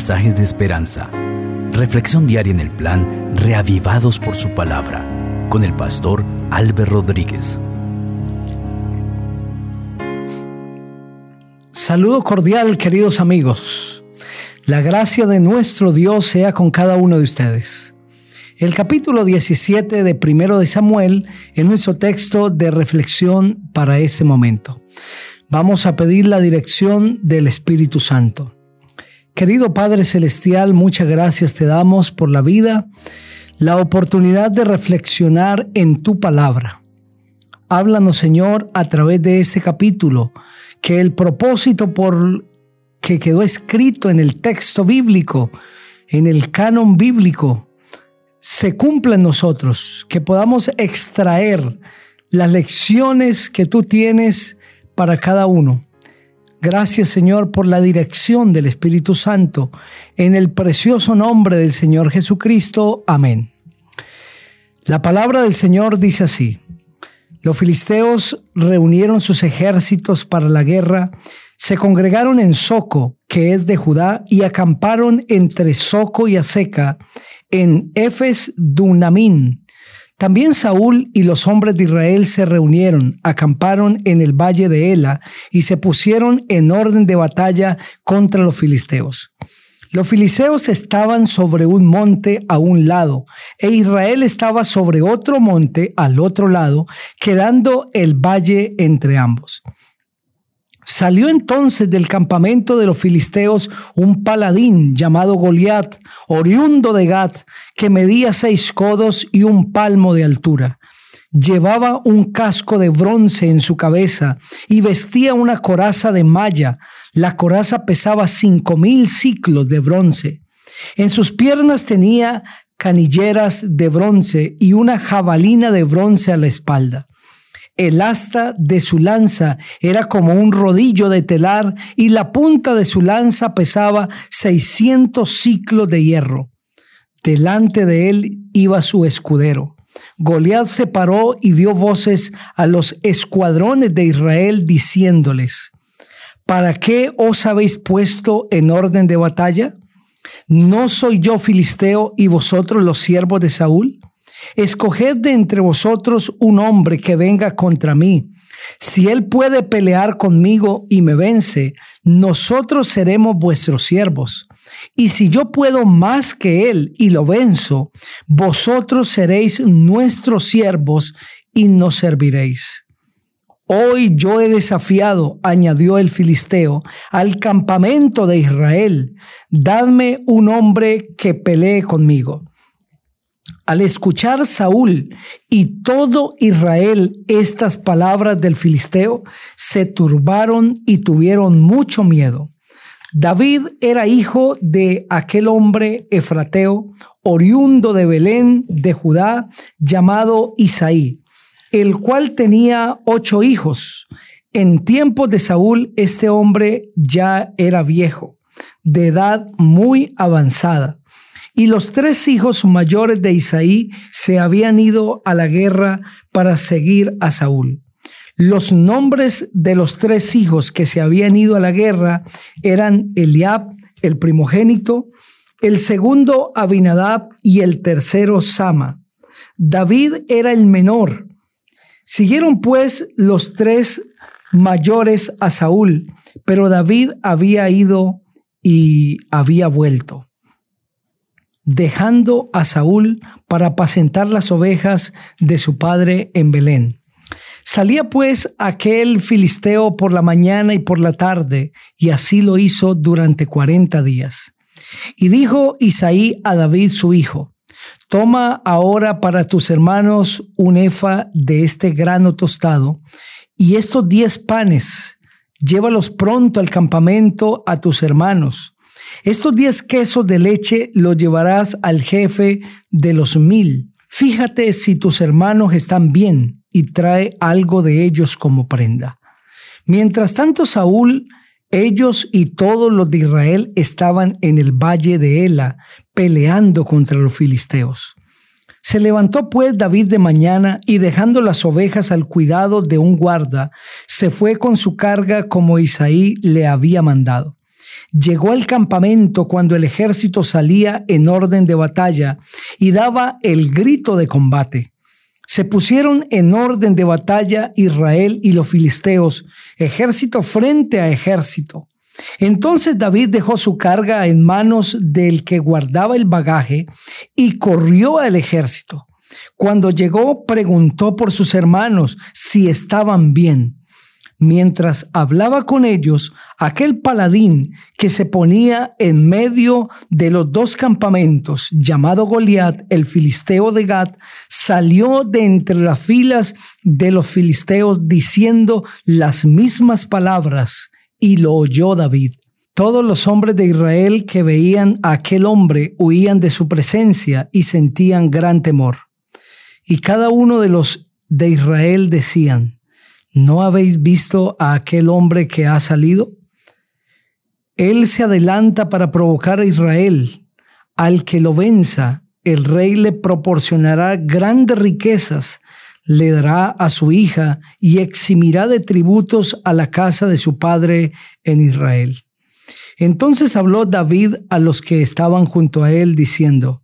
mensajes de esperanza. Reflexión diaria en el plan Reavivados por su palabra con el pastor Álvaro Rodríguez. Saludo cordial, queridos amigos. La gracia de nuestro Dios sea con cada uno de ustedes. El capítulo 17 de Primero de Samuel es nuestro texto de reflexión para este momento. Vamos a pedir la dirección del Espíritu Santo. Querido Padre Celestial, muchas gracias te damos por la vida, la oportunidad de reflexionar en tu palabra. Háblanos, Señor, a través de este capítulo, que el propósito por que quedó escrito en el texto bíblico, en el canon bíblico, se cumpla en nosotros, que podamos extraer las lecciones que tú tienes para cada uno. Gracias Señor por la dirección del Espíritu Santo. En el precioso nombre del Señor Jesucristo. Amén. La palabra del Señor dice así. Los filisteos reunieron sus ejércitos para la guerra, se congregaron en Soco, que es de Judá, y acamparon entre Soco y Aseca, en Efes Dunamín, también Saúl y los hombres de Israel se reunieron, acamparon en el valle de Ela y se pusieron en orden de batalla contra los filisteos. Los filisteos estaban sobre un monte a un lado e Israel estaba sobre otro monte al otro lado, quedando el valle entre ambos. Salió entonces del campamento de los filisteos un paladín llamado Goliat, oriundo de Gat, que medía seis codos y un palmo de altura. Llevaba un casco de bronce en su cabeza y vestía una coraza de malla. La coraza pesaba cinco mil ciclos de bronce. En sus piernas tenía canilleras de bronce y una jabalina de bronce a la espalda. El asta de su lanza era como un rodillo de telar y la punta de su lanza pesaba seiscientos ciclos de hierro. Delante de él iba su escudero. Goliat se paró y dio voces a los escuadrones de Israel diciéndoles, ¿Para qué os habéis puesto en orden de batalla? ¿No soy yo filisteo y vosotros los siervos de Saúl? Escoged de entre vosotros un hombre que venga contra mí. Si él puede pelear conmigo y me vence, nosotros seremos vuestros siervos. Y si yo puedo más que él y lo venzo, vosotros seréis nuestros siervos y nos serviréis. Hoy yo he desafiado, añadió el filisteo, al campamento de Israel. Dadme un hombre que pelee conmigo. Al escuchar Saúl y todo Israel estas palabras del filisteo, se turbaron y tuvieron mucho miedo. David era hijo de aquel hombre efrateo, oriundo de Belén, de Judá, llamado Isaí, el cual tenía ocho hijos. En tiempos de Saúl, este hombre ya era viejo, de edad muy avanzada y los tres hijos mayores de Isaí se habían ido a la guerra para seguir a Saúl. Los nombres de los tres hijos que se habían ido a la guerra eran Eliab, el primogénito, el segundo Abinadab y el tercero Sama. David era el menor. Siguieron pues los tres mayores a Saúl, pero David había ido y había vuelto dejando a Saúl para apacentar las ovejas de su padre en Belén. Salía pues aquel filisteo por la mañana y por la tarde, y así lo hizo durante cuarenta días. Y dijo Isaí a David su hijo, Toma ahora para tus hermanos un efa de este grano tostado, y estos diez panes, llévalos pronto al campamento a tus hermanos, estos diez quesos de leche los llevarás al jefe de los mil. Fíjate si tus hermanos están bien y trae algo de ellos como prenda. Mientras tanto, Saúl, ellos y todos los de Israel estaban en el valle de Ela, peleando contra los filisteos. Se levantó pues David de mañana y dejando las ovejas al cuidado de un guarda, se fue con su carga como Isaí le había mandado. Llegó al campamento cuando el ejército salía en orden de batalla y daba el grito de combate. Se pusieron en orden de batalla Israel y los filisteos, ejército frente a ejército. Entonces David dejó su carga en manos del que guardaba el bagaje y corrió al ejército. Cuando llegó preguntó por sus hermanos si estaban bien. Mientras hablaba con ellos, aquel paladín que se ponía en medio de los dos campamentos, llamado Goliat, el filisteo de Gad, salió de entre las filas de los filisteos diciendo las mismas palabras, y lo oyó David. Todos los hombres de Israel que veían a aquel hombre huían de su presencia y sentían gran temor. Y cada uno de los de Israel decían, ¿No habéis visto a aquel hombre que ha salido? Él se adelanta para provocar a Israel. Al que lo venza, el rey le proporcionará grandes riquezas, le dará a su hija y eximirá de tributos a la casa de su padre en Israel. Entonces habló David a los que estaban junto a él, diciendo,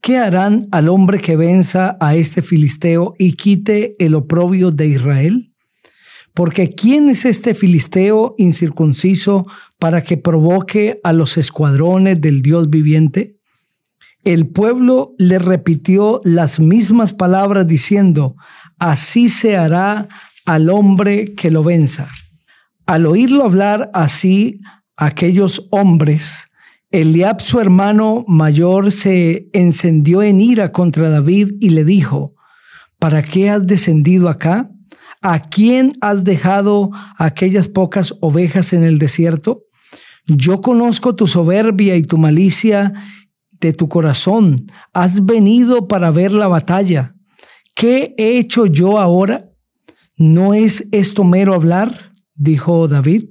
¿Qué harán al hombre que venza a este filisteo y quite el oprobio de Israel? Porque ¿quién es este filisteo incircunciso para que provoque a los escuadrones del Dios viviente? El pueblo le repitió las mismas palabras diciendo, así se hará al hombre que lo venza. Al oírlo hablar así, aquellos hombres, Eliab su hermano mayor se encendió en ira contra David y le dijo, ¿para qué has descendido acá? ¿A quién has dejado aquellas pocas ovejas en el desierto? Yo conozco tu soberbia y tu malicia de tu corazón. Has venido para ver la batalla. ¿Qué he hecho yo ahora? ¿No es esto mero hablar? dijo David.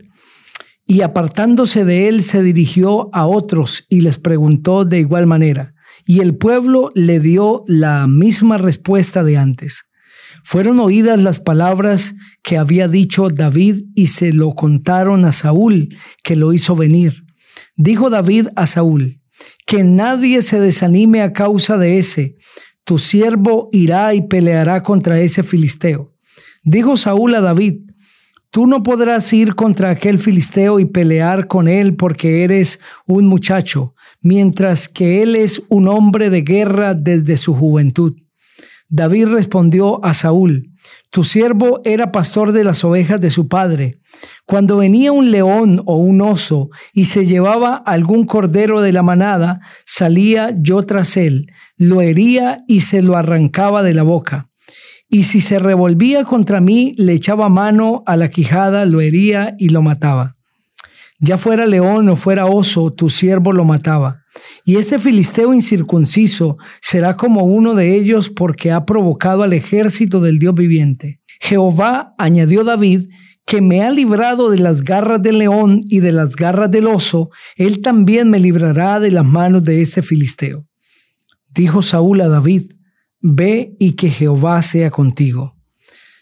Y apartándose de él se dirigió a otros y les preguntó de igual manera. Y el pueblo le dio la misma respuesta de antes. Fueron oídas las palabras que había dicho David y se lo contaron a Saúl, que lo hizo venir. Dijo David a Saúl, que nadie se desanime a causa de ese. Tu siervo irá y peleará contra ese filisteo. Dijo Saúl a David, Tú no podrás ir contra aquel filisteo y pelear con él porque eres un muchacho, mientras que él es un hombre de guerra desde su juventud. David respondió a Saúl, Tu siervo era pastor de las ovejas de su padre. Cuando venía un león o un oso y se llevaba algún cordero de la manada, salía yo tras él, lo hería y se lo arrancaba de la boca. Y si se revolvía contra mí, le echaba mano a la quijada, lo hería y lo mataba. Ya fuera león o fuera oso, tu siervo lo mataba. Y ese filisteo incircunciso será como uno de ellos porque ha provocado al ejército del Dios viviente. Jehová, añadió David, que me ha librado de las garras del león y de las garras del oso, él también me librará de las manos de ese filisteo. Dijo Saúl a David, Ve y que Jehová sea contigo.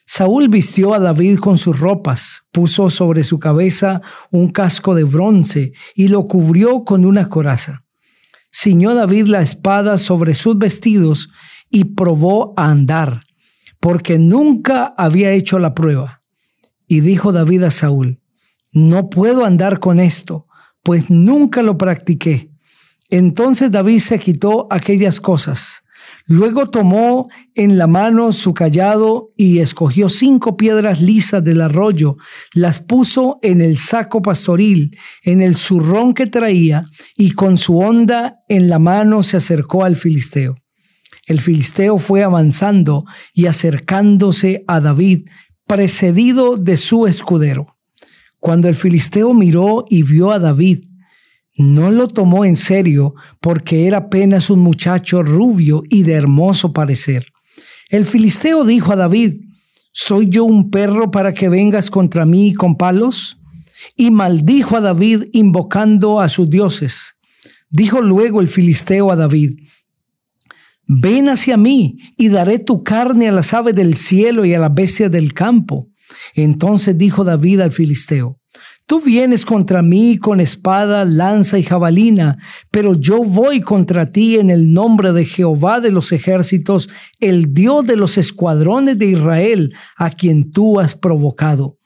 Saúl vistió a David con sus ropas, puso sobre su cabeza un casco de bronce y lo cubrió con una coraza. Ciñó David la espada sobre sus vestidos y probó a andar, porque nunca había hecho la prueba. Y dijo David a Saúl, no puedo andar con esto, pues nunca lo practiqué. Entonces David se quitó aquellas cosas Luego tomó en la mano su callado y escogió cinco piedras lisas del arroyo, las puso en el saco pastoril, en el zurrón que traía, y con su honda en la mano se acercó al filisteo. El filisteo fue avanzando y acercándose a David, precedido de su escudero. Cuando el filisteo miró y vio a David, no lo tomó en serio porque era apenas un muchacho rubio y de hermoso parecer. El filisteo dijo a David, ¿soy yo un perro para que vengas contra mí con palos? Y maldijo a David invocando a sus dioses. Dijo luego el filisteo a David, Ven hacia mí y daré tu carne a las aves del cielo y a las bestias del campo. Entonces dijo David al filisteo, Tú vienes contra mí con espada, lanza y jabalina, pero yo voy contra ti en el nombre de Jehová de los ejércitos, el Dios de los escuadrones de Israel, a quien tú has provocado.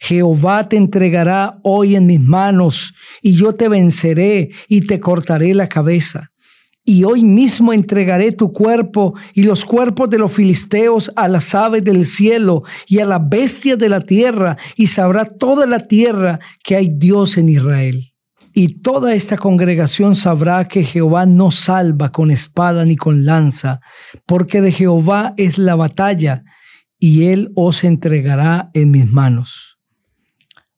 Jehová te entregará hoy en mis manos, y yo te venceré y te cortaré la cabeza y hoy mismo entregaré tu cuerpo y los cuerpos de los filisteos a las aves del cielo y a las bestias de la tierra, y sabrá toda la tierra que hay Dios en Israel. Y toda esta congregación sabrá que Jehová no salva con espada ni con lanza, porque de Jehová es la batalla, y él os entregará en mis manos.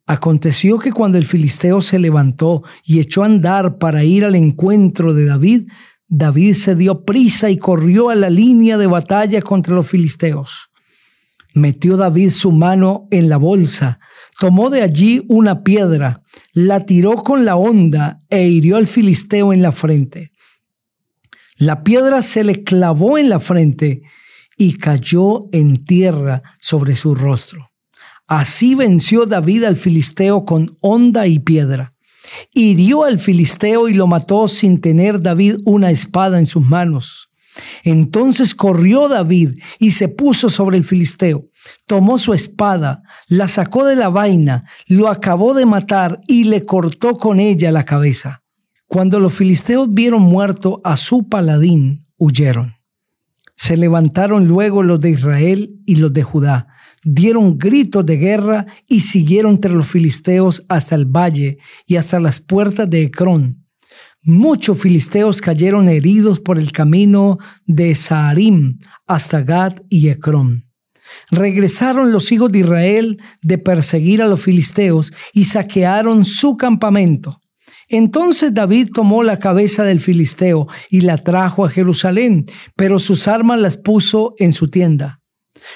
Aconteció que cuando el filisteo se levantó y echó a andar para ir al encuentro de David, David se dio prisa y corrió a la línea de batalla contra los filisteos. Metió David su mano en la bolsa, tomó de allí una piedra, la tiró con la honda e hirió al filisteo en la frente. La piedra se le clavó en la frente y cayó en tierra sobre su rostro. Así venció David al filisteo con honda y piedra. Hirió al filisteo y lo mató sin tener David una espada en sus manos. Entonces corrió David y se puso sobre el filisteo, tomó su espada, la sacó de la vaina, lo acabó de matar y le cortó con ella la cabeza. Cuando los filisteos vieron muerto a su paladín, huyeron. Se levantaron luego los de Israel y los de Judá, dieron gritos de guerra y siguieron entre los filisteos hasta el valle y hasta las puertas de Ecrón. Muchos filisteos cayeron heridos por el camino de Saarim hasta Gad y Ecrón. Regresaron los hijos de Israel de perseguir a los filisteos y saquearon su campamento. Entonces David tomó la cabeza del filisteo y la trajo a Jerusalén, pero sus armas las puso en su tienda.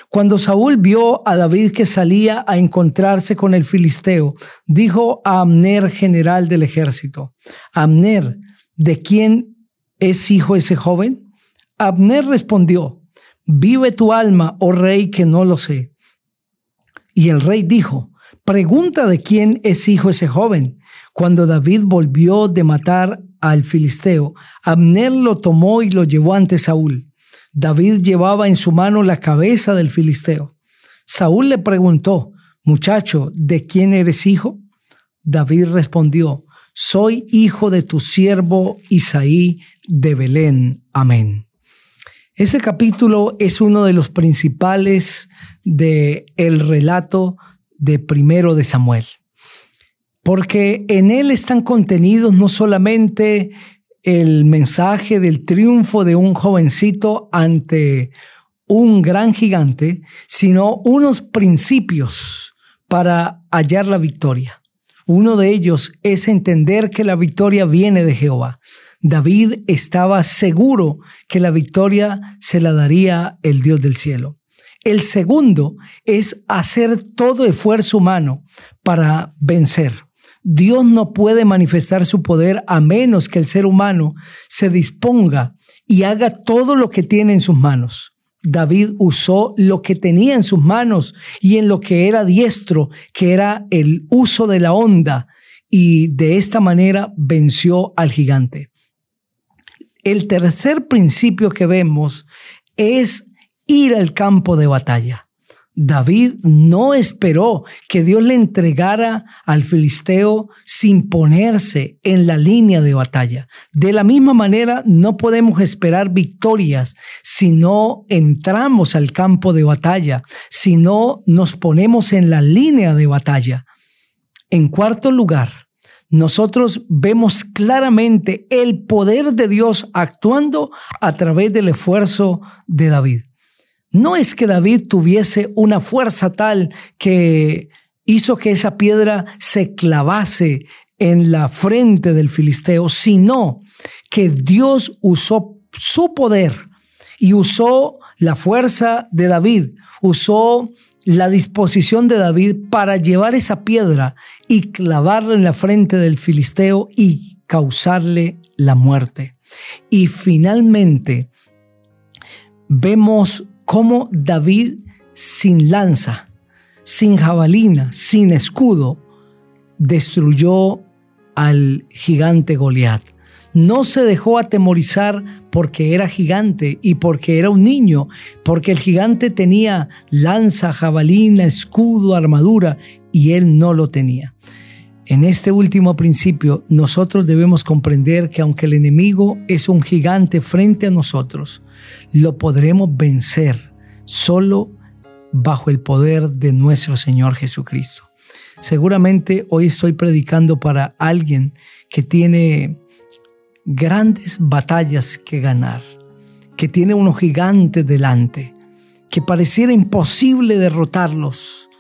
Cuando Saúl vio a David que salía a encontrarse con el filisteo, dijo a Amner, general del ejército, Amner, ¿de quién es hijo ese joven? Abner respondió, Vive tu alma, oh rey, que no lo sé. Y el rey dijo, Pregunta de quién es hijo ese joven. Cuando David volvió de matar al filisteo, Abner lo tomó y lo llevó ante Saúl. David llevaba en su mano la cabeza del filisteo. Saúl le preguntó, Muchacho, ¿de quién eres hijo? David respondió, Soy hijo de tu siervo Isaí de Belén. Amén. Ese capítulo es uno de los principales de el relato de primero de Samuel, porque en él están contenidos no solamente el mensaje del triunfo de un jovencito ante un gran gigante, sino unos principios para hallar la victoria. Uno de ellos es entender que la victoria viene de Jehová. David estaba seguro que la victoria se la daría el Dios del cielo. El segundo es hacer todo esfuerzo humano para vencer. Dios no puede manifestar su poder a menos que el ser humano se disponga y haga todo lo que tiene en sus manos. David usó lo que tenía en sus manos y en lo que era diestro, que era el uso de la onda, y de esta manera venció al gigante. El tercer principio que vemos es ir al campo de batalla. David no esperó que Dios le entregara al filisteo sin ponerse en la línea de batalla. De la misma manera, no podemos esperar victorias si no entramos al campo de batalla, si no nos ponemos en la línea de batalla. En cuarto lugar, nosotros vemos claramente el poder de Dios actuando a través del esfuerzo de David. No es que David tuviese una fuerza tal que hizo que esa piedra se clavase en la frente del filisteo, sino que Dios usó su poder y usó la fuerza de David, usó la disposición de David para llevar esa piedra y clavarla en la frente del filisteo y causarle la muerte. Y finalmente vemos cómo David sin lanza, sin jabalina, sin escudo, destruyó al gigante Goliat. No se dejó atemorizar porque era gigante y porque era un niño, porque el gigante tenía lanza, jabalina, escudo, armadura y él no lo tenía. En este último principio, nosotros debemos comprender que aunque el enemigo es un gigante frente a nosotros, lo podremos vencer solo bajo el poder de nuestro Señor Jesucristo. Seguramente hoy estoy predicando para alguien que tiene grandes batallas que ganar, que tiene unos gigantes delante, que pareciera imposible derrotarlos,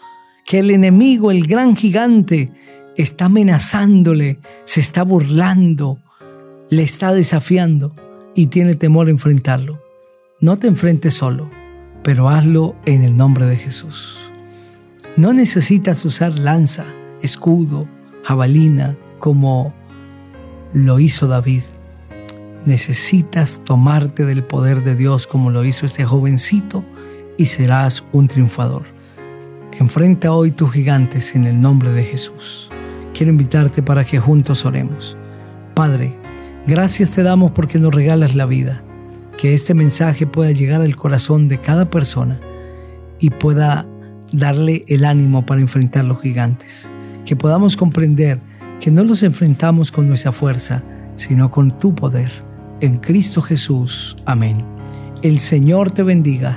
que el enemigo, el gran gigante, está amenazándole, se está burlando, le está desafiando y tiene temor a enfrentarlo. No te enfrentes solo, pero hazlo en el nombre de Jesús. No necesitas usar lanza, escudo, jabalina como lo hizo David. Necesitas tomarte del poder de Dios como lo hizo este jovencito y serás un triunfador. Enfrenta hoy tus gigantes en el nombre de Jesús quiero invitarte para que juntos oremos. Padre, gracias te damos porque nos regalas la vida, que este mensaje pueda llegar al corazón de cada persona y pueda darle el ánimo para enfrentar los gigantes, que podamos comprender que no los enfrentamos con nuestra fuerza, sino con tu poder. En Cristo Jesús. Amén. El Señor te bendiga